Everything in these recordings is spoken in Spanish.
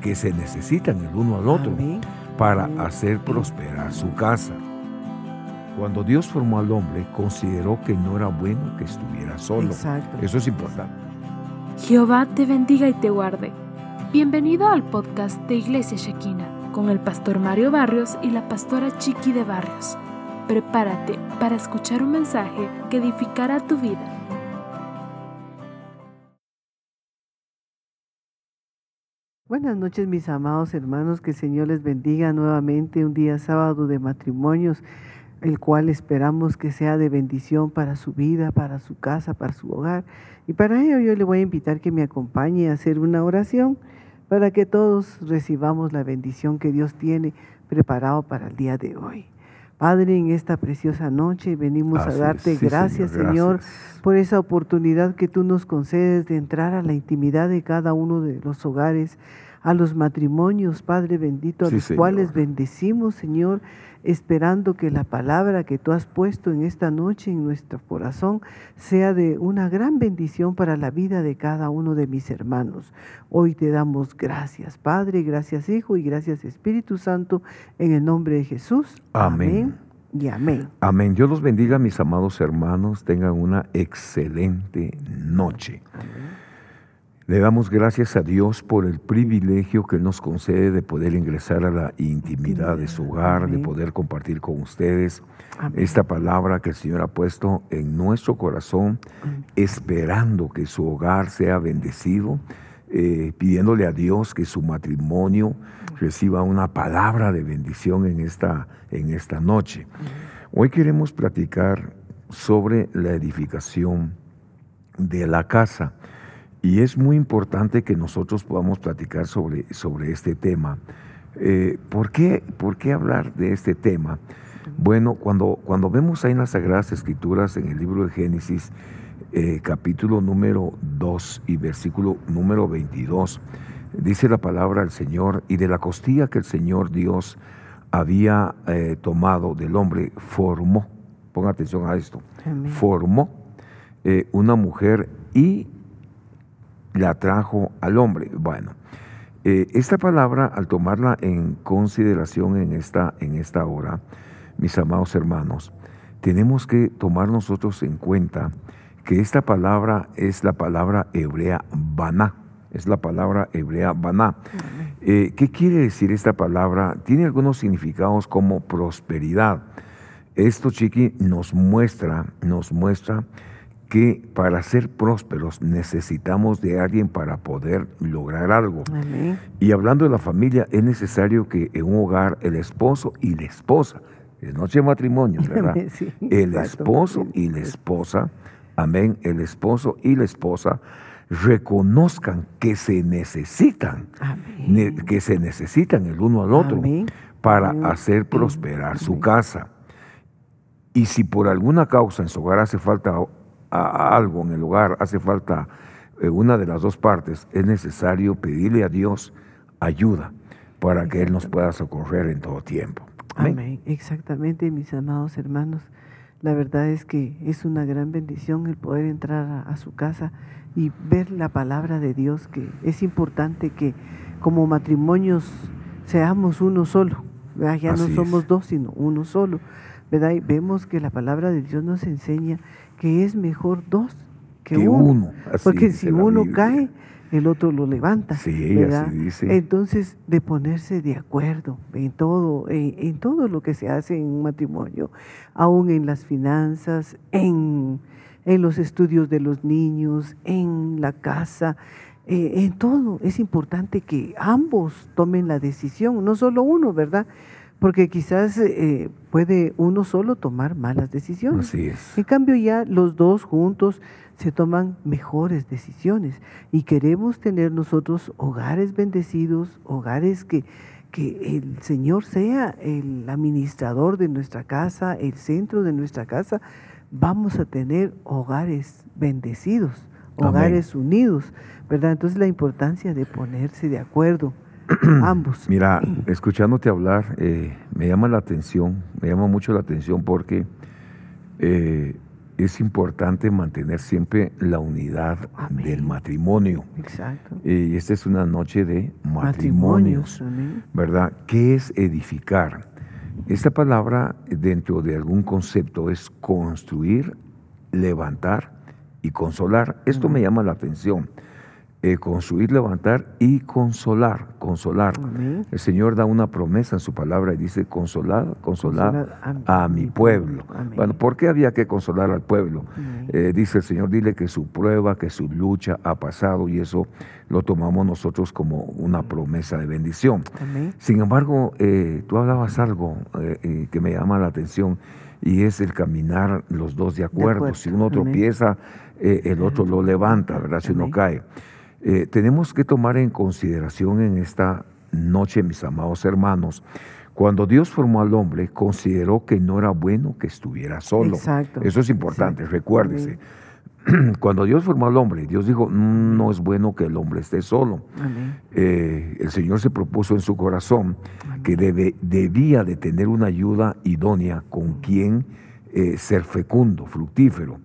que se necesitan el uno al otro para hacer prosperar su casa. Cuando Dios formó al hombre, consideró que no era bueno que estuviera solo. Eso es importante. Jehová te bendiga y te guarde. Bienvenido al podcast de Iglesia Shekina con el pastor Mario Barrios y la pastora Chiqui de Barrios. Prepárate para escuchar un mensaje que edificará tu vida. Buenas noches mis amados hermanos, que el Señor les bendiga nuevamente un día sábado de matrimonios, el cual esperamos que sea de bendición para su vida, para su casa, para su hogar. Y para ello yo le voy a invitar que me acompañe a hacer una oración para que todos recibamos la bendición que Dios tiene preparado para el día de hoy. Padre, en esta preciosa noche venimos a darte gracias, Señor, por esa oportunidad que tú nos concedes de entrar a la intimidad de cada uno de los hogares, a los matrimonios, Padre bendito, a los cuales bendecimos, Señor, esperando que la palabra que tú has puesto en esta noche en nuestro corazón sea de una gran bendición para la vida de cada uno de mis hermanos. Hoy te damos gracias, Padre, gracias Hijo y gracias Espíritu Santo, en el nombre de Jesús. Amén. y amén. Amén. Dios los bendiga, mis amados hermanos. Tengan una excelente noche. Amén. Le damos gracias a Dios por el privilegio que nos concede de poder ingresar a la intimidad de su hogar, de poder compartir con ustedes esta palabra que el Señor ha puesto en nuestro corazón, esperando que su hogar sea bendecido, eh, pidiéndole a Dios que su matrimonio reciba una palabra de bendición en esta, en esta noche. Hoy queremos platicar sobre la edificación de la casa. Y es muy importante que nosotros podamos platicar sobre, sobre este tema. Eh, ¿por, qué, ¿Por qué hablar de este tema? Bueno, cuando, cuando vemos ahí en las Sagradas Escrituras, en el libro de Génesis, eh, capítulo número 2 y versículo número 22, dice la palabra del Señor, y de la costilla que el Señor Dios había eh, tomado del hombre, formó, ponga atención a esto, formó una mujer y la trajo al hombre. Bueno, eh, esta palabra, al tomarla en consideración en esta, en esta hora, mis amados hermanos, tenemos que tomar nosotros en cuenta que esta palabra es la palabra hebrea baná, es la palabra hebrea baná. Eh, ¿Qué quiere decir esta palabra? Tiene algunos significados como prosperidad. Esto, Chiqui, nos muestra, nos muestra que para ser prósperos necesitamos de alguien para poder lograr algo. Y hablando de la familia, es necesario que en un hogar el esposo y la esposa, es noche de matrimonio, ¿verdad? el esposo y la esposa, amén, el esposo y la esposa reconozcan que se necesitan, que se necesitan el uno al otro para hacer prosperar su casa. Y si por alguna causa en su hogar hace falta a algo en el hogar, hace falta eh, una de las dos partes, es necesario pedirle a Dios ayuda para que Él nos pueda socorrer en todo tiempo. Amén. Exactamente, mis amados hermanos. La verdad es que es una gran bendición el poder entrar a, su casa y ver la palabra de Dios, que es importante que como matrimonios seamos uno solo. Ya no somos dos, sino uno solo. ¿verdad? Y vemos que la palabra de Dios nos enseña que es mejor dos que, uno. Porque si uno cae, el otro lo levanta. Sí, ¿verdad? dice. Entonces, de ponerse de acuerdo en todo, en, todo lo que se hace en un matrimonio, aún en las finanzas, en, los estudios de los niños, en la casa, eh, en todo. Es importante que ambos tomen la decisión, no solo uno, ¿verdad? Porque quizás eh, puede uno solo tomar malas decisiones. Así es. En cambio ya los dos juntos se toman mejores decisiones y queremos tener nosotros hogares bendecidos, hogares que, que el Señor sea el administrador de nuestra casa, el centro de nuestra casa, vamos a tener hogares bendecidos, hogares unidos, ¿verdad? Entonces la importancia de ponerse de acuerdo ambos. Mira, escuchándote hablar, eh, me llama la atención, me llama mucho la atención porque eh, es importante mantener siempre la unidad Amén. del matrimonio. Exacto. Y esta es una noche de matrimonios, Amén. ¿verdad? ¿Qué es edificar? Esta palabra dentro de algún concepto es construir, levantar y consolar. Esto me llama la atención. Eh, construir, levantar y consolar, consolar. Amén. El Señor da una promesa en su palabra y dice, consolar, consolar Consolar a, mi pueblo. Bueno, ¿por qué había que consolar al pueblo? Eh, dice el Señor, dile que su prueba, que su lucha ha pasado y eso lo tomamos nosotros como una promesa de bendición. Amén. Sin embargo, eh, tú hablabas algo eh, que me llama la atención y es el caminar los dos de acuerdo. acuerdo, Si uno tropieza, el otro lo levanta, ¿verdad? Si uno cae. Eh, tenemos que tomar en consideración en esta noche, mis amados hermanos, cuando Dios formó al hombre, consideró que no era bueno que estuviera solo. Exacto, Eso es importante, exacto. recuérdese. Cuando Dios formó al hombre, Dios dijo, "Mm, no es bueno que el hombre esté solo. Eh, el Señor se propuso en su corazón que debe- debía de tener una ayuda idónea con quien eh, ser fecundo, fructífero.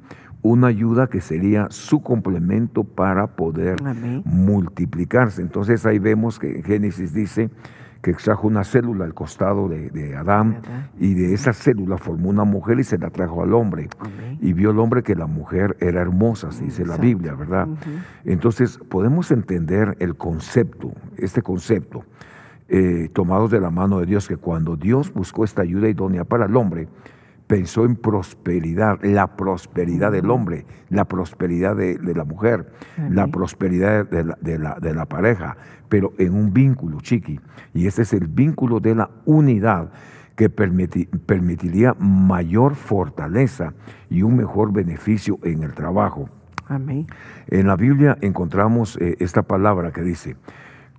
Una ayuda que sería su complemento para poder Amén. multiplicarse. Entonces ahí vemos que en Génesis dice que extrajo una célula al costado de, de Adán ¿Verdad? y de esa célula formó una mujer y se la trajo al hombre. Amén. Y vio el hombre que la mujer era hermosa, así dice la. Biblia, ¿verdad? Entonces podemos entender el concepto, este concepto, eh, tomados de la mano de Dios, que cuando Dios buscó esta ayuda idónea para el hombre, pensó en prosperidad, la prosperidad del hombre, la prosperidad de, de la mujer, la prosperidad de la, de la- de la pareja, pero en un vínculo, chiqui. Y este es el vínculo de la unidad que permiti- permitiría mayor fortaleza y un mejor beneficio en el trabajo. Amén. En la Biblia encontramos eh, esta palabra que dice,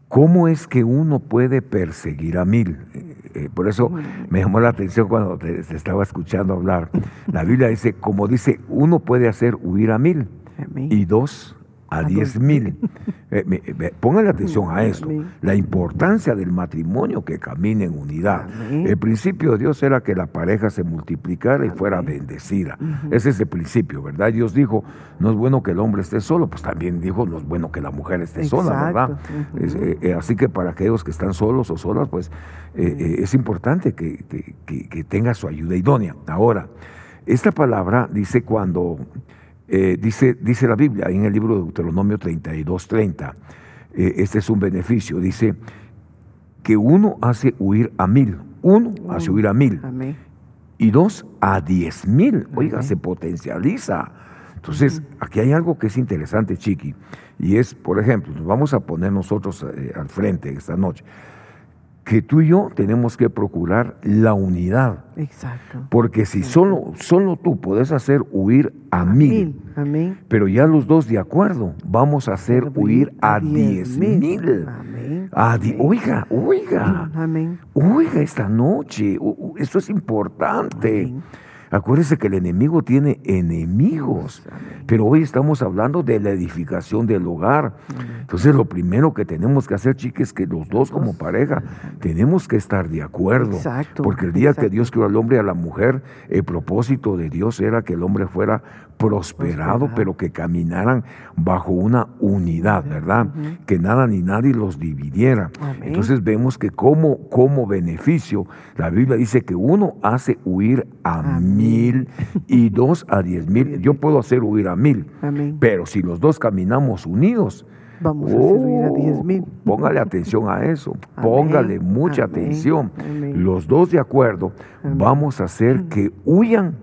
¿cómo es que uno puede perseguir a mil? Eh, eh, por eso me llamó la atención cuando te, te estaba escuchando hablar. La Biblia dice, como dice, uno puede hacer huir a mil y dos a A diez dos mil. Eh, póngale atención a esto, la importancia del matrimonio que camine en unidad. Amén. El principio de Dios era que la pareja se multiplicara y fuera bendecida. Ese es el principio, ¿verdad? Dios dijo, no es bueno que el hombre esté solo, pues también dijo, no es bueno que la mujer esté sola, ¿verdad? Eh, eh, así que para aquellos que están solos o solas, pues es importante que, que- que- que tenga su ayuda idónea. Ahora, esta palabra dice cuando, eh, dice, dice la Biblia, en el libro de Deuteronomio 32, 30, eh, este es un beneficio, dice que uno hace huir a mil, uno hace huir a mil Amén. y dos a diez mil. Oiga, Amén. se potencializa. Entonces, aquí hay algo que es interesante, Chiqui, y es, por ejemplo, nos vamos a poner nosotros eh, al frente esta noche, que tú y yo tenemos que procurar la unidad, Exacto. porque si solo, solo tú puedes hacer huir a mil, Amén. pero ya los dos de acuerdo, vamos a hacer huir a diez mil. Amén. A di- Amén. oiga, oiga. Amén. Oiga, esta noche, eso es importante. Amén. Acuérdese que el enemigo tiene enemigos, pero hoy estamos hablando de la edificación del hogar. Entonces lo primero que tenemos que hacer, chiques, es que los dos como pareja tenemos que estar de acuerdo. Exacto, Porque el día que. Dios creó al hombre y a la mujer, el propósito de Dios era que el hombre fuera prosperado, Prosperado. pero que caminaran bajo una unidad, ¿verdad? Que nada ni nadie los dividiera. Amén. Entonces vemos que como, como beneficio, la Biblia dice que uno hace huir a Amén. Mil y dos a diez mil. Yo puedo hacer huir a mil, Amén. pero si los dos caminamos unidos, Vamos a hacer huir a diez mil. oh, póngale atención a eso, Amén. póngale mucha Amén. atención. Los dos de acuerdo, vamos a hacer que huyan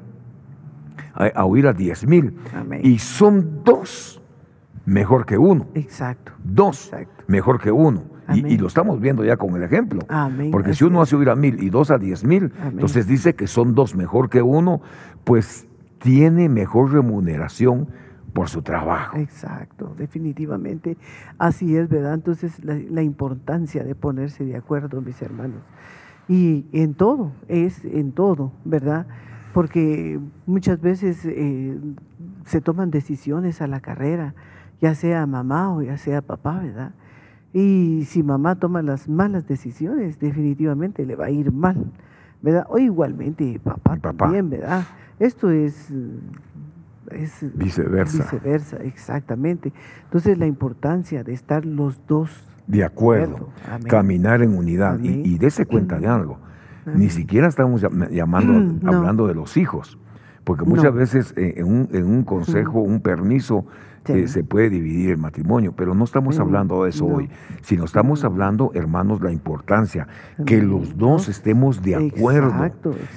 a, a huir a diez mil. Y son dos mejor que uno. Exacto. Dos Exacto. mejor que uno. Y, lo estamos viendo ya con el ejemplo. Amén. Porque Así si uno hace huir a mil y dos a diez mil, Amén. entonces dice que son dos mejor que uno, pues tiene mejor remuneración por su trabajo. Exacto, definitivamente. Así es, ¿verdad? Entonces, la, la importancia de ponerse de acuerdo, mis hermanos. Y en todo, es en todo, ¿verdad? Porque muchas veces eh, se toman decisiones a la carrera, ya sea mamá o ya sea papá, ¿verdad? Y si mamá toma las malas decisiones, definitivamente le va a ir mal, ¿verdad? O igualmente papá, papá. también, ¿verdad? Esto es eh, es viceversa. Viceversa, exactamente. Entonces la importancia de estar los dos de acuerdo, caminar en unidad. Y, y dése cuenta de algo, ni siquiera estamos llamando, hablando de los hijos, porque muchas veces eh, en, un, en un consejo, un permiso, se puede dividir el matrimonio, pero no estamos hablando de eso hoy, sino estamos hablando, hermanos, la importancia que los dos estemos de acuerdo,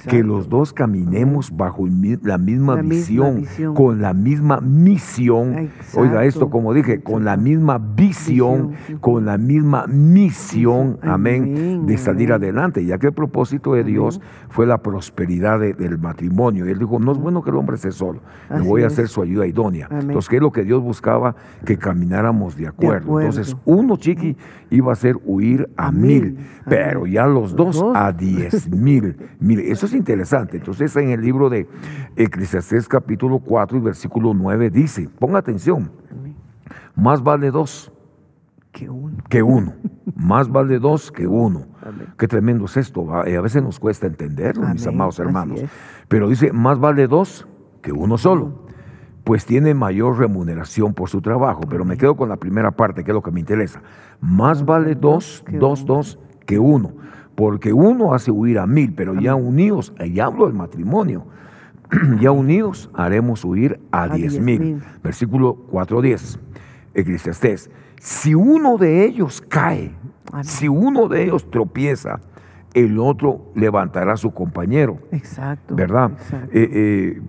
que los dos caminemos bajo la misma, visión, con la misma misión. Oiga esto, como dije, con la misma visión, con la misma misión, amén, de salir adelante, ya que el propósito de Dios fue la prosperidad del matrimonio. Él dijo, no es bueno que el hombre esté solo, le voy a hacer su ayuda idónea. Entonces, ¿qué es lo que Dios buscaba que camináramos de acuerdo. Entonces, uno chiqui iba a ser huir a, mil, pero ya los dos, a diez mil. Mire, eso es interesante. Entonces, en el libro de Eclesiastés capítulo 4 y versículo 9 dice, ponga atención, más vale dos que uno. Que uno. Más vale dos que uno. Qué tremendo es esto. A veces nos cuesta entenderlo, mis amados hermanos. Pero dice, más vale dos que uno solo pues tiene mayor remuneración por su trabajo. Pero me quedo con la primera parte, que es lo que me interesa. Más vale dos, dos, dos que uno, porque uno hace huir a mil, pero ya unidos, y hablo del matrimonio, ya unidos haremos huir a, diez, mil. Versículo 4.10, Eclesiastés. Si uno de ellos cae, si uno de ellos tropieza, el otro levantará a su compañero. Exacto. ¿Verdad? Eh, eh,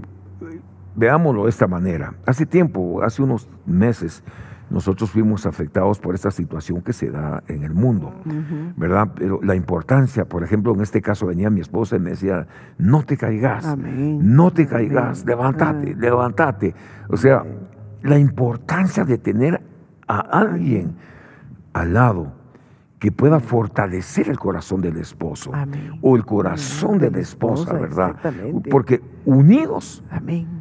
veámoslo de esta manera. Hace tiempo, hace unos meses, nosotros fuimos afectados por esta situación que se da en el mundo, ¿verdad? Pero la importancia, por ejemplo, en este caso venía mi esposa y me decía, no te caigas, no te caigas, levántate, levántate. O sea, la importancia de tener a alguien al lado que pueda fortalecer el corazón del esposo o el corazón de la esposa, ¿verdad? Porque unidos,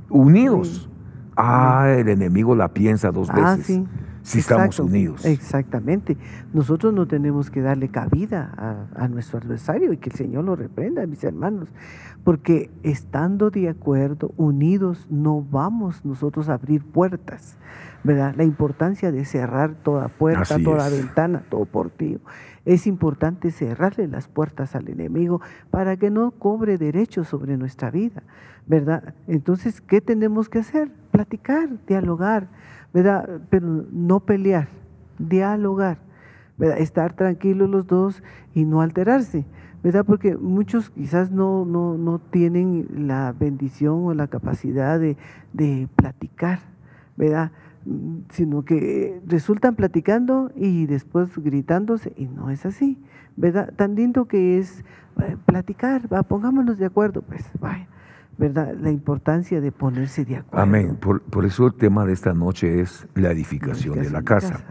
unidos, ah, el enemigo la piensa dos ah, veces. Si estamos unidos. Exactamente. Nosotros no tenemos que darle cabida a, a nuestro adversario y que el Señor lo reprenda, mis hermanos. Porque estando de acuerdo, unidos, no vamos nosotros a abrir puertas ¿verdad? La importancia de cerrar toda puerta, toda ventana, todo portillo. Es importante cerrarle las puertas al enemigo para que no cobre derechos sobre nuestra vida, ¿verdad? Entonces, ¿qué tenemos que hacer? Platicar, dialogar, ¿verdad? Pero no pelear, dialogar, ¿verdad? Estar tranquilos los dos y no alterarse. ¿Verdad? Porque muchos quizás no, no, no tienen la bendición o la capacidad de, de platicar, ¿verdad? sino que resultan platicando y después gritándose, y no es así, ¿verdad? Tan lindo que es eh, platicar, va, pongámonos de acuerdo, pues, vaya. ¿verdad? La importancia de ponerse de acuerdo. Amén. Por, eso el tema de esta noche es la edificación, de la casa.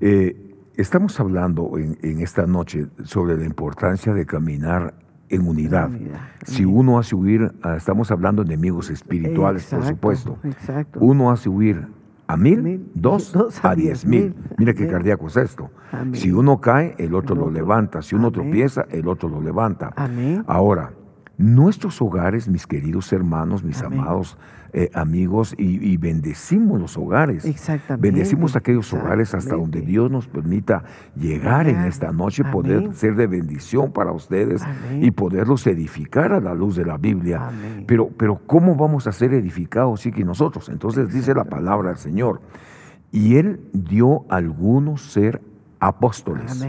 Eh, estamos hablando en, esta noche sobre la importancia de caminar en unidad. Si uno hace huir, estamos hablando de enemigos espirituales, por supuesto. Exacto. Uno hace huir a mil, dos, a diez mil. Mira qué cardíaco es esto. Si uno cae, el otro, lo levanta. Si uno tropieza, el otro lo levanta. Ahora, nuestros hogares, mis queridos hermanos, mis amados eh, amigos y, bendecimos los hogares. Exactamente. Bendecimos aquellos hogares hasta donde Dios nos permita llegar en esta noche, poder ser de bendición para ustedes y poderlos edificar a la luz de la Biblia. Pero, pero ¿cómo vamos a ser edificados, sí que nosotros? Entonces dice la palabra del Señor. Y Él dio a algunos ser apóstoles,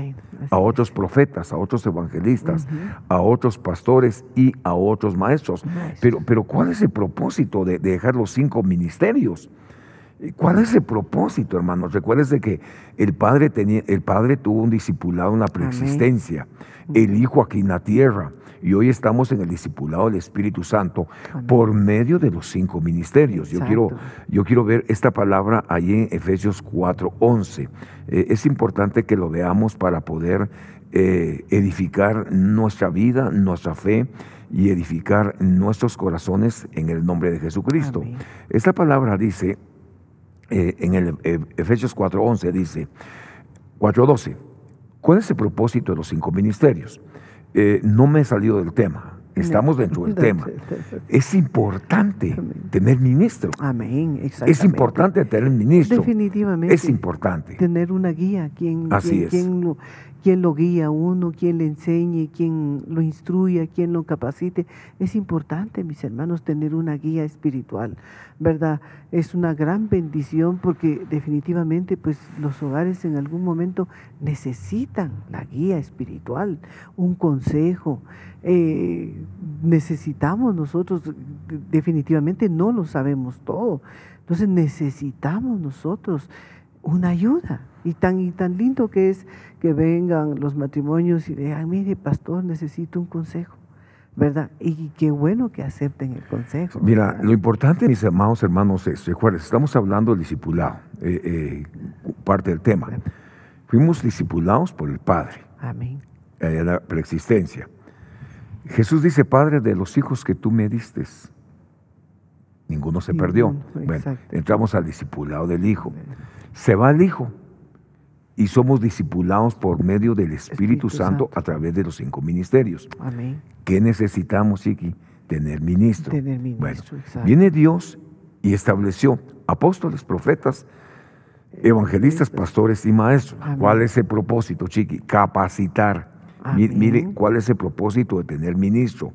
a otros profetas, a otros evangelistas, a otros pastores y a otros maestros. Pero, pero ¿cuál es el propósito de, dejar los cinco ministerios? ¿Cuál es el propósito, hermanos? Recuerden que el padre, tenía, el padre tuvo un discipulado en la preexistencia, el hijo aquí en la tierra, y hoy estamos en el discipulado del Espíritu Santo por medio de los cinco ministerios. Yo quiero, yo quiero ver esta palabra ahí en Efesios 4:11. Eh, es importante que lo veamos para poder eh, edificar nuestra vida, nuestra fe y edificar nuestros corazones en el nombre de Jesucristo. Esta palabra dice, eh, en el Efesios 4:11 dice, 4:12, ¿cuál es el propósito de los cinco ministerios? Eh, no me he salido del tema. estamos dentro del tema. Es importante tener ministro. Amén, Es importante tener ministro. Definitivamente. Es importante. Tener una guía, quien, Así es. quien lo, quien lo guía a uno, quien le enseñe, quien lo instruya, quien lo capacite. Es importante, mis hermanos, tener una guía espiritual, ¿verdad? Es una gran bendición porque definitivamente pues los hogares en algún momento necesitan la guía espiritual, un consejo. Eh, necesitamos nosotros, definitivamente no lo sabemos todo. Entonces necesitamos nosotros una ayuda. Y tan, y tan lindo que es que vengan los matrimonios y digan, mire, pastor, necesito un consejo. ¿Verdad? Y qué bueno que acepten el consejo. Mira, lo importante, mis amados hermanos, es, estamos hablando del discipulado, eh, eh, parte del tema. Fuimos discipulados por el Padre. Amén. Eh, la preexistencia. Jesús dice, Padre, de los hijos que tú me diste, ninguno se perdió. Bueno, entramos al discipulado del Hijo. Se va el Hijo y somos discipulados por medio del Espíritu, Santo, a través de los cinco ministerios. Amén. ¿Qué necesitamos, Chiqui? Tener ministro. Tener ministro, bueno, viene Dios y estableció apóstoles, profetas, evangelistas, pastores y maestros. ¿Cuál es el propósito, Chiqui? Capacitar. Mire, cuál es el propósito de tener ministro.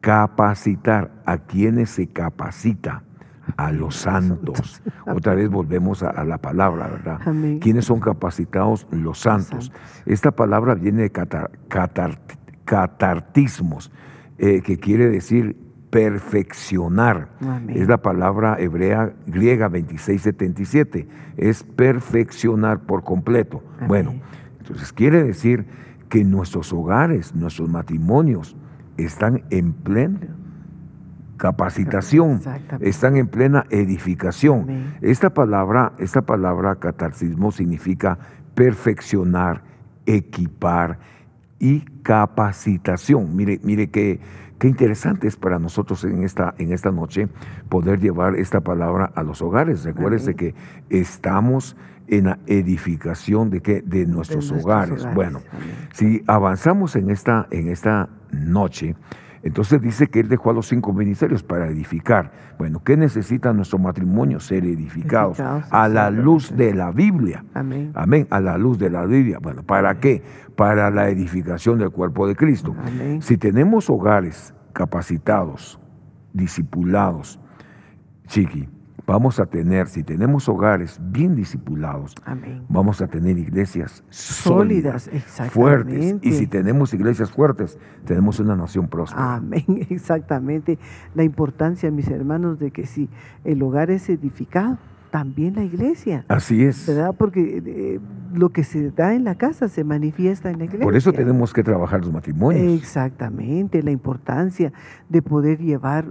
Capacitar a quienes se capacita a los santos. Otra vez volvemos a, la palabra, ¿verdad? ¿Quiénes son capacitados? Los santos. Esta palabra viene de catartismos, eh, que quiere decir perfeccionar. Es la palabra hebrea griega 2677. Es perfeccionar por completo. Bueno, entonces quiere decir que nuestros hogares, nuestros matrimonios están en pleno capacitación, están en plena edificación. Esta palabra, esta palabra catarcismo significa perfeccionar, equipar y capacitación. Mire, mire qué, qué interesante es para nosotros en esta, en esta noche poder llevar esta palabra a los hogares. Recuérdese que estamos en la edificación de, qué? de, nuestros, hogares. Bueno, si avanzamos en esta, en esta noche, entonces dice que Él dejó a los cinco ministerios para edificar. Bueno, ¿qué necesita nuestro matrimonio? Ser edificados, a la luz de la Biblia. Amén. Amén, a la luz de la Biblia. Bueno, ¿para qué? Para la edificación del cuerpo de Cristo. Si tenemos hogares capacitados, discipulados, chiqui, vamos a tener, si tenemos hogares bien discipulados, vamos a tener iglesias sólidas, fuertes. Y si tenemos iglesias fuertes, tenemos una nación próspera. Amén, exactamente. La importancia, mis hermanos, de que si el hogar es edificado, también la iglesia. Así es. ¿Verdad? Porque eh, lo que se da en la casa se manifiesta en la iglesia. Por eso tenemos que trabajar los matrimonios. Exactamente, la importancia de poder llevar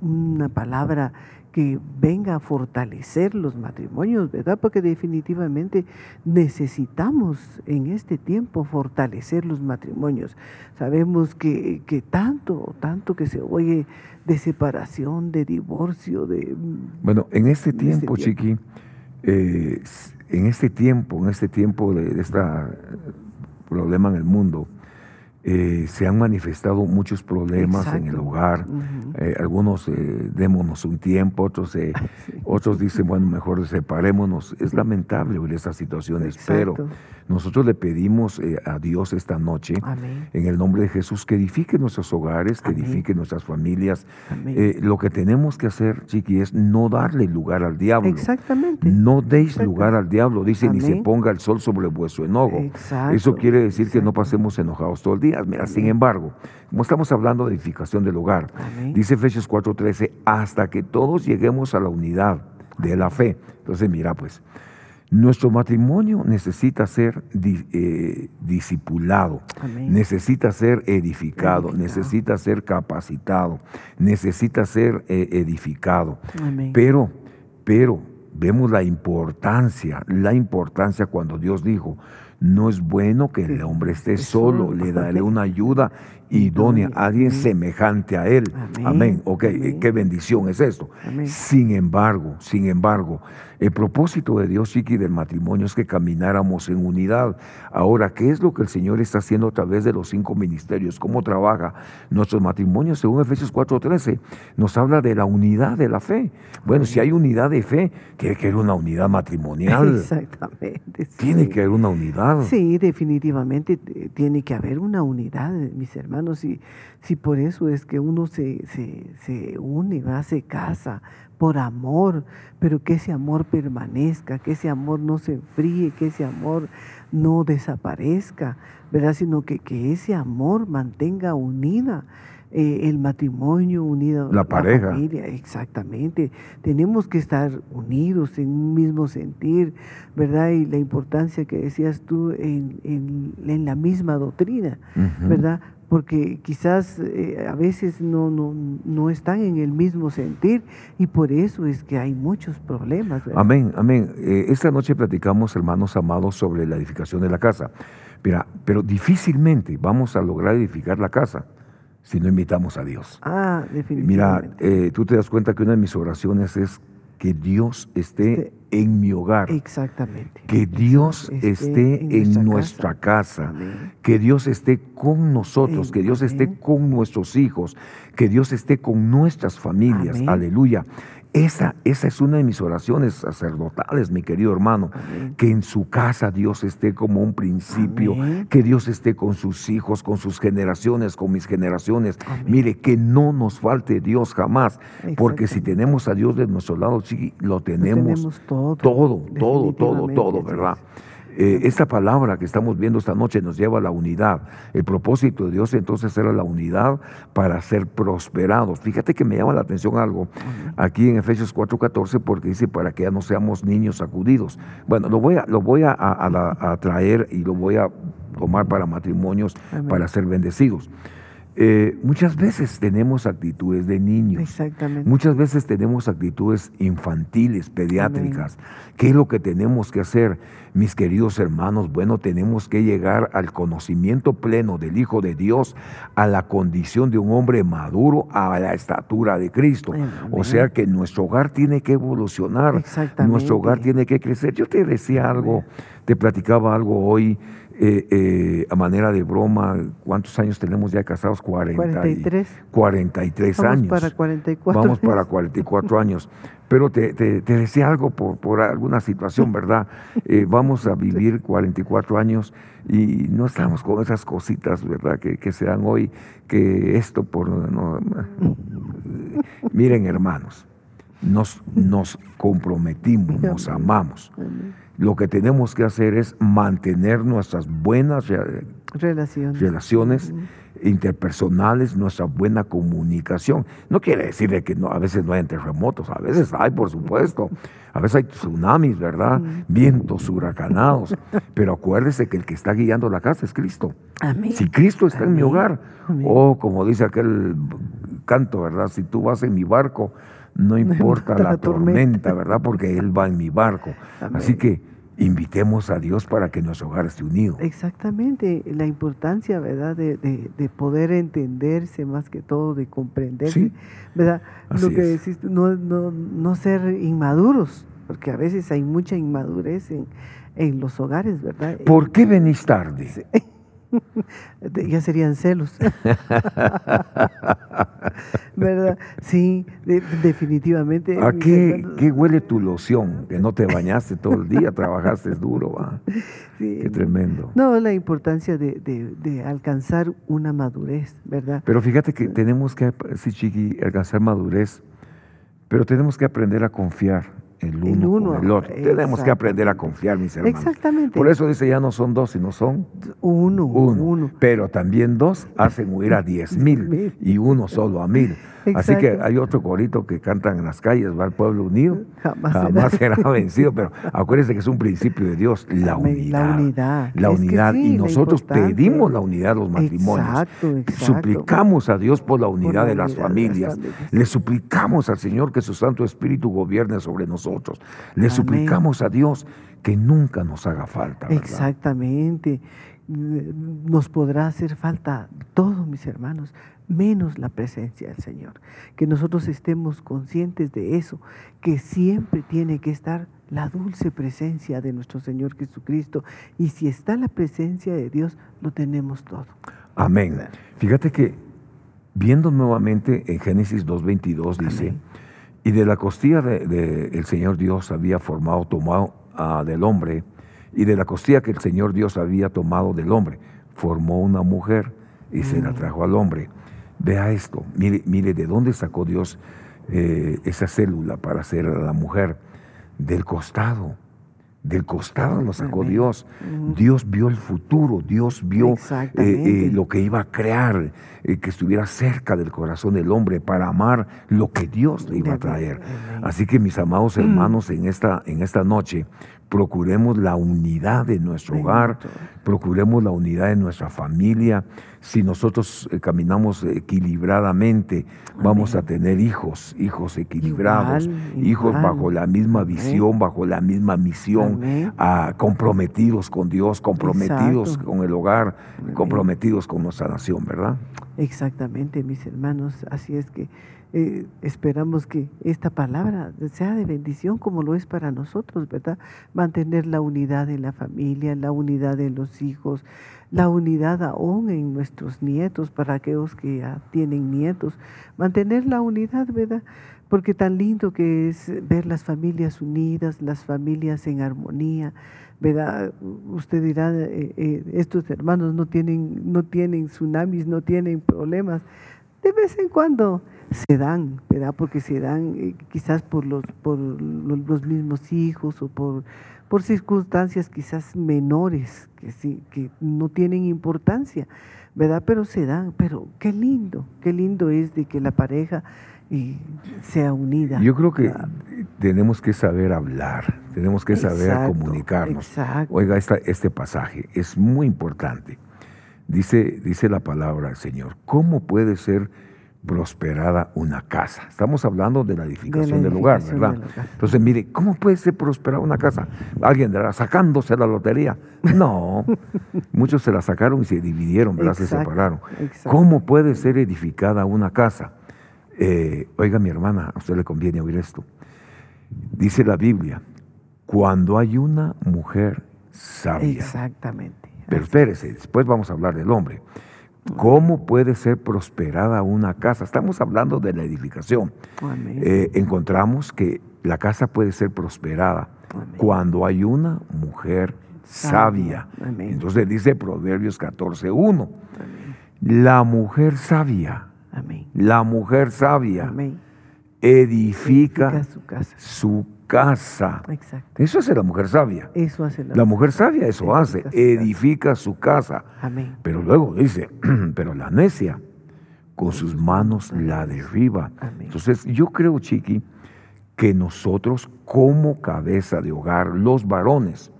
una palabra que venga a fortalecer los matrimonios, ¿verdad? Porque definitivamente necesitamos en este tiempo fortalecer los matrimonios. Sabemos que, que tanto, tanto que se oye de separación, de divorcio, de... Bueno, en este, este tiempo, Chiqui, eh, en este tiempo, en este tiempo de, este problema en el mundo, eh, se han manifestado muchos problemas en el hogar. Eh, algunos eh, démonos un tiempo, otros, otros dicen, bueno, mejor separémonos. Es lamentable ver esas situaciones, pero nosotros le pedimos eh, a Dios esta noche, en el nombre de Jesús, que edifique nuestros hogares, que edifique nuestras familias. Eh, lo que tenemos que hacer, Chiqui, es no darle lugar al diablo. Exactamente. No deis lugar al diablo, dice, ni se ponga el sol sobre vuestro enojo. Eso quiere decir que no pasemos enojados todo el día. Mira, sin embargo, como estamos hablando de edificación del hogar, dice Efesios 4:13, hasta que todos lleguemos a la unidad de la fe. Entonces, mira, pues, nuestro matrimonio necesita ser eh, discipulado, necesita ser edificado, necesita ser capacitado, necesita ser eh, edificado. Pero, pero vemos la importancia, la importancia cuando Dios dijo, no es bueno que el hombre esté solo, le daré una ayuda idónea, alguien semejante a él. Amén. Ok, qué bendición es esto. Sin embargo, sin embargo, El propósito de Dios, Chiqui, del matrimonio es que camináramos en unidad. Ahora, ¿qué es lo que el Señor está haciendo a través de los cinco ministerios? ¿Cómo trabaja? Nuestros matrimonios, según Efesios 4:13, nos habla de la unidad de la fe. Bueno, si hay unidad de fe, tiene que haber una unidad matrimonial. Exactamente. Tiene que haber una unidad. Sí, definitivamente tiene que haber una unidad, mis hermanos. Y si por eso es que uno se, se, se une, va, se casa por amor, pero que ese amor permanezca, que ese amor no se enfríe, que ese amor no desaparezca, ¿verdad? Sino que, que ese amor mantenga unida eh, el matrimonio, unida la, pareja. familia, exactamente. Tenemos que estar unidos en un mismo sentir, ¿verdad? Y la importancia que decías tú en, en, la misma doctrina, ¿verdad? Porque quizás eh, a veces no, no, no, están en el mismo sentir y por eso es que hay muchos problemas. Amén, amén. Eh, esta noche platicamos, hermanos amados, sobre la edificación de la casa. Mira, pero difícilmente vamos a lograr edificar la casa si no invitamos a Dios. Ah, definitivamente. Mira, eh, tú te das cuenta que una de mis oraciones es que Dios esté en mi hogar. Exactamente. Que Dios esté, en, nuestra, casa. Que Dios esté con nosotros. Que Dios esté con nuestros hijos. Que Dios esté con nuestras familias. Aleluya. Esa, esa es una de mis oraciones sacerdotales, mi querido hermano. Que en su casa Dios esté como un principio, que Dios esté con sus hijos, con sus generaciones, con mis generaciones. Mire, que no nos falte Dios jamás, porque si tenemos a Dios de nuestro lado, sí, lo tenemos, todo, todo, todo, todo, todo, ¿verdad? Eh, esta palabra que estamos viendo esta noche nos lleva a la unidad. El propósito de Dios entonces era la unidad para ser prosperados. Fíjate que me llama la atención algo aquí en Efesios 4:14 porque dice para que ya no seamos niños sacudidos. Bueno, lo voy a, lo voy a, traer y lo voy a tomar para matrimonios para ser bendecidos. Eh, muchas veces tenemos actitudes de niños. Exactamente. Muchas veces tenemos actitudes infantiles, pediátricas. ¿Qué es lo que tenemos que hacer, mis queridos hermanos? Bueno, tenemos que llegar al conocimiento pleno del Hijo de Dios, a la condición de un hombre maduro, a la estatura de Cristo. O sea que nuestro hogar tiene que evolucionar. Nuestro hogar tiene que crecer. Yo te decía algo, te platicaba algo hoy eh, eh, a manera de broma, ¿cuántos años tenemos ya casados? 40 43. 43 Vamos años. para 44. Vamos para 44 años. Pero te, decía algo por, por, alguna situación, ¿verdad? Eh, vamos a vivir 44 años y no estamos con esas cositas, ¿verdad? Que, que se dan hoy, que esto por... miren, hermanos, nos, nos comprometimos, nos amamos. Lo que tenemos que hacer es mantener nuestras buenas relaciones, relaciones interpersonales, nuestra buena comunicación. No quiere decir que no, a veces no hay terremotos, a veces hay, por supuesto. A veces hay tsunamis, ¿verdad? Vientos huracanados. Pero acuérdese que el que está guiando la casa es Cristo. Si Cristo está en mi hogar, o oh, como dice aquel canto, ¿verdad? Si tú vas en mi barco, no importa la, tormenta, ¿verdad? Porque Él va en mi barco. Así que invitemos a Dios para que nuestro hogar esté unido. Exactamente, la importancia, ¿verdad? De, de, poder entenderse más que todo, de comprenderse, ¿verdad? Lo que decís, no, no, no ser inmaduros, porque a veces hay mucha inmadurez en, en los hogares, ¿verdad? ¿Por qué venís tarde? ya serían celos. ¿Verdad? Sí, definitivamente. ¿A qué, huele tu loción? Que no te bañaste todo el día, trabajaste duro, ¿va? Qué tremendo. No, la importancia de, alcanzar una madurez, ¿verdad? Pero fíjate que tenemos que, sí, Chiqui, alcanzar madurez, pero tenemos que aprender a confiar el uno, con el otro. Tenemos que aprender a confiar, mis hermanos. Exactamente. Por eso dice, ya no son dos, sino son uno. Uno. Pero también dos hacen huir a diez mil y uno solo a mil. Así que hay otro corito que cantan en las calles, va el pueblo unido, jamás, será. vencido, pero acuérdense que es un principio de Dios, la unidad. La unidad. La unidad. y nosotros pedimos la unidad de los matrimonios. Exacto, exacto. Suplicamos a Dios por la unidad, de, las familias. Le suplicamos al Señor que su Santo Espíritu gobierne sobre nosotros. Le suplicamos a Dios que nunca nos haga falta. Exactamente nos podrá hacer falta todo, mis hermanos, menos la presencia del Señor. Que nosotros estemos conscientes de eso, que siempre tiene que estar la dulce presencia de nuestro Señor Jesucristo. Y si está la presencia de Dios, lo tenemos todo. Amén. Fíjate que viendo nuevamente en Génesis 2.22 dice, y de la costilla del de, Señor Dios había formado, tomado uh, del hombre, y de la costilla que el Señor Dios había tomado del hombre, formó una mujer y se la mm. trajo al hombre. Vea esto, mire, mire de dónde sacó Dios eh, esa célula para hacer a la mujer del costado. Del costado lo sacó Dios. Dios vio el futuro, Dios vio eh, eh, lo que iba a crear, que estuviera cerca del corazón del hombre para amar lo que Dios le iba a traer. Así que mis amados hermanos, en esta, en esta noche, procuremos la unidad de nuestro hogar, procuremos la unidad de nuestra familia. Si nosotros eh, caminamos equilibradamente, vamos a tener hijos, hijos equilibrados, hijos bajo la misma visión, bajo la misma misión, ah, comprometidos con Dios, comprometidos con el hogar, comprometidos con nuestra nación, ¿verdad? Exactamente, mis hermanos. Así es que eh, esperamos que esta palabra sea de bendición como lo es para nosotros, ¿verdad? Mantener la unidad en la familia, la unidad en los hijos, la unidad aún en nuestros nietos, para aquellos que ya tienen nietos, mantener la unidad, ¿verdad? Porque tan lindo que es ver las familias unidas, las familias en armonía, ¿verdad? Usted dirá, eh, eh, estos hermanos no tienen, no tienen tsunamis, no tienen problemas. De vez en cuando se dan, ¿verdad? Porque se dan eh, quizás por los, por los mismos hijos o por, por circunstancias quizás menores que, sí, que no tienen importancia, ¿verdad? Pero se dan, pero qué lindo, qué lindo es de que la pareja eh, sea unida. Yo creo que tenemos que saber hablar, tenemos que saber comunicarnos. Oiga, esta, este pasaje es muy importante. Dice, dice la palabra del Señor, ¿cómo puede ser prosperada una casa. Estamos hablando de la edificación, del lugar, ¿verdad? Entonces, mire, ¿cómo puede ser prosperada una casa? Alguien dirá, sacándose la lotería. No, muchos se la sacaron y se dividieron, ¿verdad? se separaron. ¿Cómo puede ser edificada una casa? Eh, oiga, mi hermana, a usted le conviene oír esto. Dice la Biblia, cuando hay una mujer sabia. Exactamente. Pero espérese, después vamos a hablar del hombre. ¿Cómo puede ser prosperada una casa? Estamos hablando de la edificación. Eh, encontramos que la casa puede ser prosperada cuando hay una mujer sabia. Entonces dice Proverbios 14.1. La mujer sabia. La mujer sabia edifica, su casa. Su casa. Exacto. Eso hace la mujer sabia. Eso hace la, mujer sabia. Eso hace. Edifica su casa. Amén. Pero luego dice, pero la necia con sus manos la derriba. Entonces yo creo, Chiqui, que nosotros como cabeza de hogar, los varones,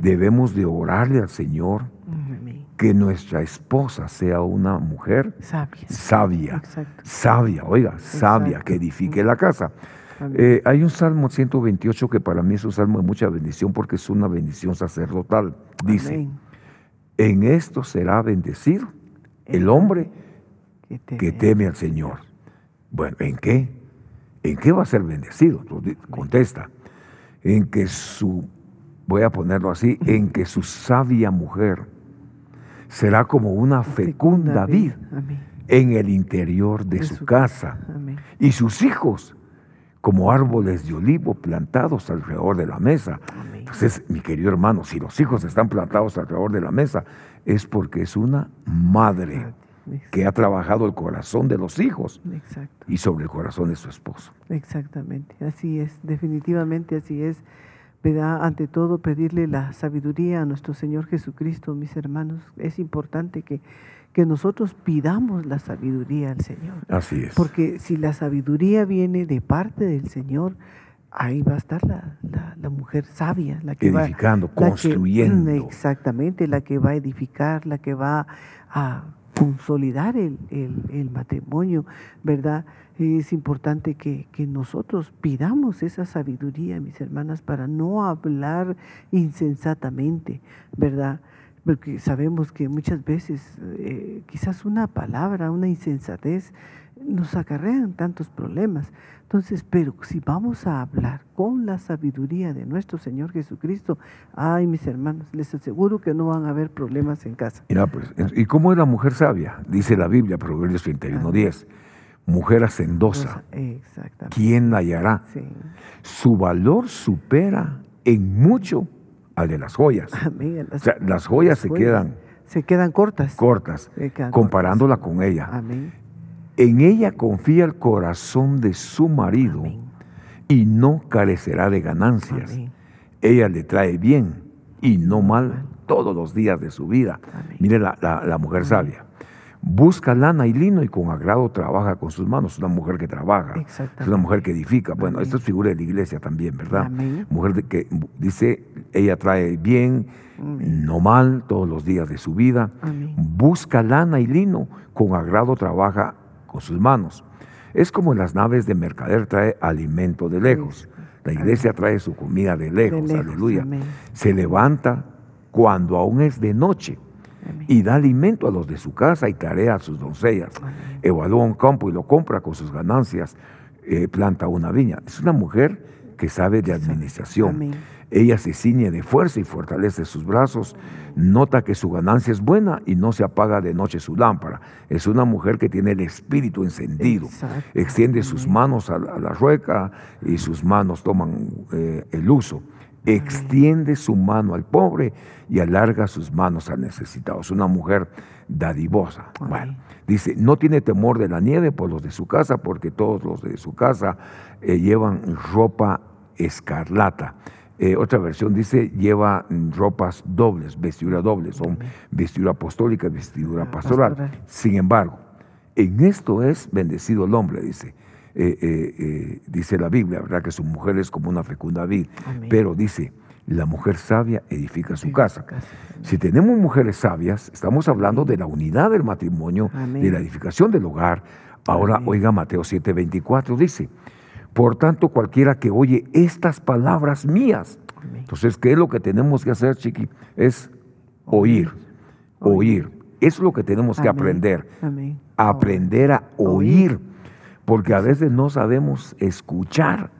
debemos de orarle al Señor que nuestra esposa sea una mujer sabia. Sabia. Sabia, oiga, sabia, que edifique la casa. Eh, hay un Salmo 128 que para mí es un salmo de mucha bendición porque es una bendición sacerdotal. Dice, en esto será bendecido el hombre que teme al Señor. Bueno, ¿en qué? ¿En qué va a ser bendecido? Contesta, en que su, voy a ponerlo así, en que su sabia mujer será como una fecunda vid en el interior de su casa. Y sus hijos como árboles de olivo plantados alrededor de la mesa. Entonces, mi querido hermano, si los hijos están plantados alrededor de la mesa, es porque es una madre que ha trabajado el corazón de los hijos y sobre el corazón de su esposo. Exactamente, así es, definitivamente así es. ¿Verdad? Ante todo, pedirle la sabiduría a nuestro Señor Jesucristo, mis hermanos. Es importante que que nosotros pidamos la sabiduría al Señor. Así es. Porque si la sabiduría viene de parte del Señor, ahí va a estar la, la, mujer sabia, la que edificando, construyendo. exactamente, la que va a edificar, la que va a consolidar el, el, matrimonio, ¿verdad? Es importante que, que, nosotros pidamos esa sabiduría, mis hermanas, para no hablar insensatamente, ¿verdad? porque sabemos que muchas veces eh, quizás una palabra, una insensatez nos acarrean tantos problemas. Entonces, pero si vamos a hablar con la sabiduría de nuestro Señor Jesucristo, ay mis hermanos, les aseguro que no van a haber problemas en casa. Mira, pues, ¿y cómo era mujer sabia? Dice la Biblia, Proverbios 31.10. Mujer hacendosa. Exactamente. ¿Quién la hallará? Sí. Su valor supera en mucho al de las joyas. Amén. O sea, las joyas se quedan se quedan cortas. cortas, quedan comparándola con ella. Amén. En ella confía el corazón de su marido Amén. y no carecerá de ganancias. Amén. Ella le trae bien y no mal todos los días de su vida. Amén. Mire la, la- la mujer sabia. Busca lana y lino y con agrado trabaja con sus manos. Una mujer que trabaja. Es una mujer que edifica. Bueno, esto es figura de la iglesia también, ¿verdad? Mujer de que dice, ella trae bien, no mal todos los días de su vida. Busca lana y lino, con agrado trabaja con sus manos. Es como las naves de mercader trae alimento de lejos. La iglesia trae su comida de lejos, lejos, aleluya. amén. Se levanta cuando aún es de noche Amén. y da alimento a los de su casa y tarea a sus doncellas. Amén. Evalúa un campo y lo compra con sus ganancias, eh, planta una viña. Es una mujer que sabe de administración. Ella se ciñe de fuerza y fortalece sus brazos. Nota que su ganancia es buena y no se apaga de noche su lámpara. Es una mujer que tiene el espíritu encendido. Extiende sus manos a la, a la rueca y sus manos toman eh, el uso. Extiende su mano al pobre y alarga sus manos al necesitado. Es una mujer dadivosa. Bueno, dice, no tiene temor de la nieve por los de su casa, porque todos los de su casa eh, llevan ropa escarlata. Eh, otra versión dice, lleva ropas dobles, vestidura doble, son vestidura apostólica y vestidura Ah, pastoral. pastoral. Sin embargo, en esto es bendecido el hombre, dice. Eh, eh, dice la Biblia, ¿verdad? Que su mujer es como una fecunda vid. Amén. Pero dice, la mujer sabia edifica su casa. Si tenemos mujeres sabias, estamos hablando de la unidad del matrimonio, Amén. de la edificación del hogar. Ahora, Amén. oiga Mateo 7:24, dice, por tanto, cualquiera que oye estas palabras mías, entonces, ¿qué es lo que tenemos que hacer, chiqui? Es oír, oír. Eso es lo que tenemos que aprender, aprender a oír, porque a veces no sabemos escuchar.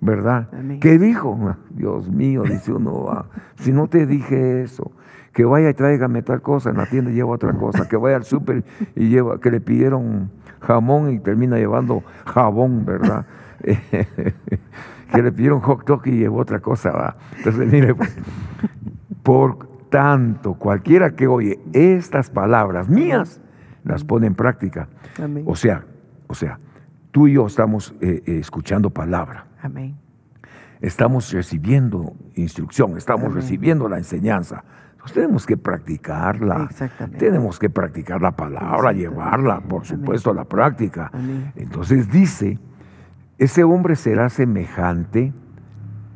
¿verdad? ¿Qué dijo? Ah, Dios mío, dice uno, ah, si no te dije eso, que vaya y tráigame tal cosa, en la tienda lleva otra cosa, que vaya al súper y lleva, que le pidieron jamón y termina llevando jabón, ¿verdad? que le pidieron hot dog y llevó otra cosa, ¿va? Entonces, mire, pues, por tanto, cualquiera que oye estas palabras mías, las pone en práctica. Amén. O sea, o sea, tú y yo estamos eh, eh, escuchando palabra, Amén. estamos recibiendo instrucción, estamos Amén. recibiendo la enseñanza. Entonces tenemos que practicarla. Exactamente. Tenemos que practicar la palabra, llevarla, por supuesto, a la práctica. Entonces dice, ese hombre será semejante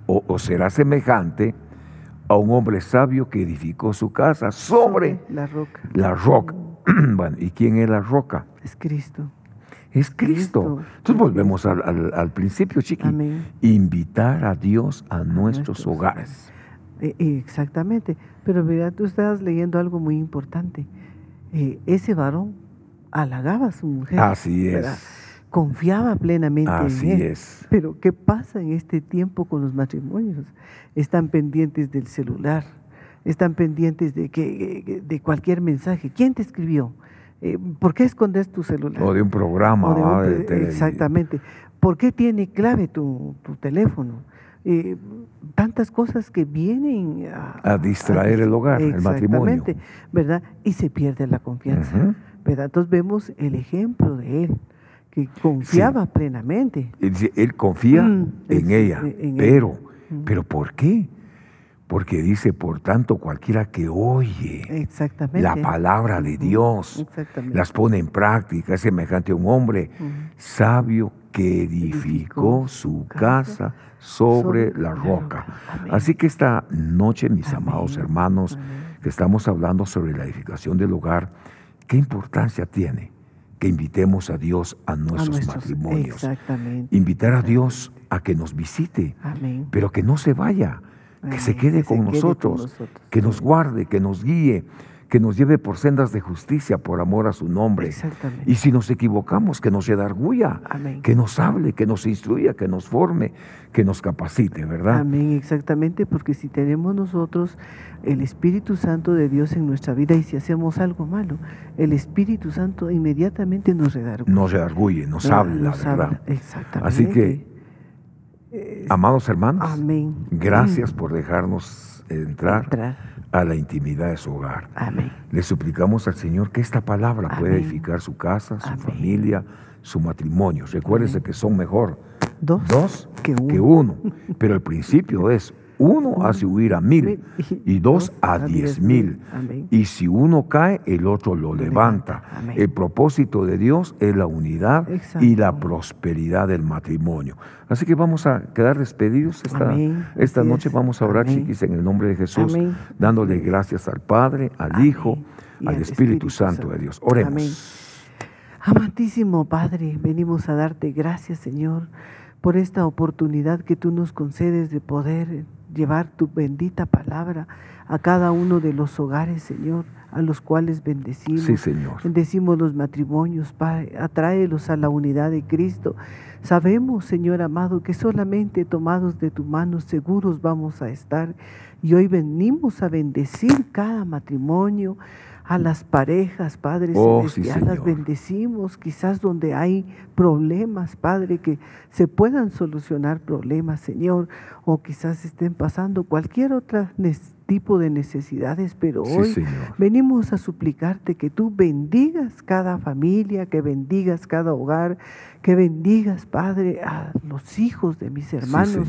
o, o será semejante a un hombre sabio que edificó su casa sobre la roca. la roca. bueno, ¿y quién es la roca? Es Cristo. Es Cristo. Cristo. Entonces volvemos al, al- al principio, chiqui. Amén. Invitar a Dios a, nuestros, nuestros hogares. Eh, eh, exactamente. Pero mira, tú estabas leyendo algo muy importante. Eh, ese varón halagaba a su mujer. Así ¿verdad? Confiaba plenamente Así en él. es. Pero ¿qué pasa en este tiempo con los matrimonios? Están pendientes del celular, están pendientes de, que, de cualquier mensaje. ¿Quién te escribió? Eh, ¿Por qué escondes tu celular? O de un programa. O de un ¿va? de pre- tele- exactamente. ¿Por qué tiene clave tu, tu teléfono? Eh, tantas cosas que vienen a, A distraer el hogar, el matrimonio. Exactamente, ¿verdad? Y se pierde la confianza. ¿verdad? Entonces vemos el ejemplo de él, que confiaba plenamente. Él, confía Mm, en ella. en- pero, ella. Mm. ¿pero por qué? Porque dice, por tanto, cualquiera que oye la palabra de Ujú, Dios, las pone en práctica, es semejante a un hombre sabio que edificó su casa sobre la roca. Amén. Así que esta noche, mis Amén. amados hermanos, Amén. que estamos hablando sobre la edificación del hogar, ¿qué importancia tiene que invitemos a Dios a A nuestros, matrimonios? Exactamente. Invitar a Dios a que nos visite, Amén. pero que no se vaya, que se quede, con, nosotros, que nos guarde, que nos guíe, que nos lleve por sendas de justicia por amor a su nombre. Y si nos equivocamos, que nos redarguya, que nos hable, que nos instruya, que nos forme, que nos capacite, ¿verdad? Amén, exactamente, porque si tenemos nosotros el Espíritu Santo de Dios en nuestra vida y si hacemos algo malo, el Espíritu Santo inmediatamente nos redarguye. Nos redarguye, nos habla, ¿verdad? exactamente. Así que, amados hermanos, amén. gracias por dejarnos entrar a la intimidad de su hogar. Amén. Le suplicamos al Señor que esta palabra pueda edificar su casa, su familia, su matrimonio. Recuérdese que son mejor dos, que, uno. que uno. Pero el principio es uno hace huir a mil y dos a diez mil. Y si uno cae, el otro lo levanta. El propósito de Dios es la unidad y la prosperidad del matrimonio. Así que vamos a quedar despedidos esta, esta noche. Vamos a orar, chiquis, en el nombre de Jesús, dándole gracias al Padre, al Hijo, al Espíritu, Santo de Dios. Oremos. Amantísimo Padre, venimos a darte gracias, Señor, por esta oportunidad que tú nos concedes de poder llevar tu bendita palabra a cada uno de los hogares, Señor, a los cuales bendecimos. Sí, Señor. Bendecimos los matrimonios, Padre, atráelos a la unidad de Cristo. Sabemos, Señor amado, que solamente tomados de tu mano seguros vamos a estar. Y hoy venimos a bendecir cada matrimonio, a las parejas, Padre oh, Celestial, las bendecimos, quizás donde hay problemas, Padre, que se puedan solucionar problemas, Señor, o quizás estén pasando cualquier otro tipo de necesidades, pero hoy venimos a suplicarte que tú bendigas cada familia, que bendigas cada hogar, que bendigas, Padre, a los hijos de mis hermanos.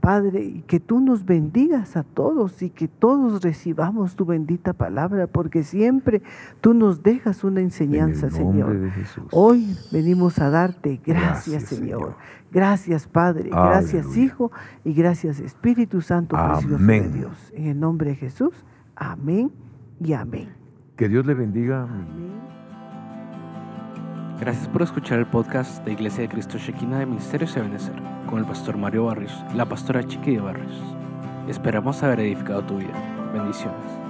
Padre, y que tú nos bendigas a todos y que todos recibamos tu bendita palabra, porque siempre tú nos dejas una enseñanza, Señor. Hoy venimos a darte gracias, Señor. Gracias, Padre. Gracias, Hijo. Y gracias, Espíritu Santo, precioso de Dios. En el nombre de Jesús. Amén y amén. Que Dios le bendiga. Gracias por escuchar el podcast de Iglesia de Cristo Shekinah de Ministerios de Benecer con el pastor Mario Barrios y la pastora Chiqui de Barrios. Esperamos haber edificado tu vida. Bendiciones.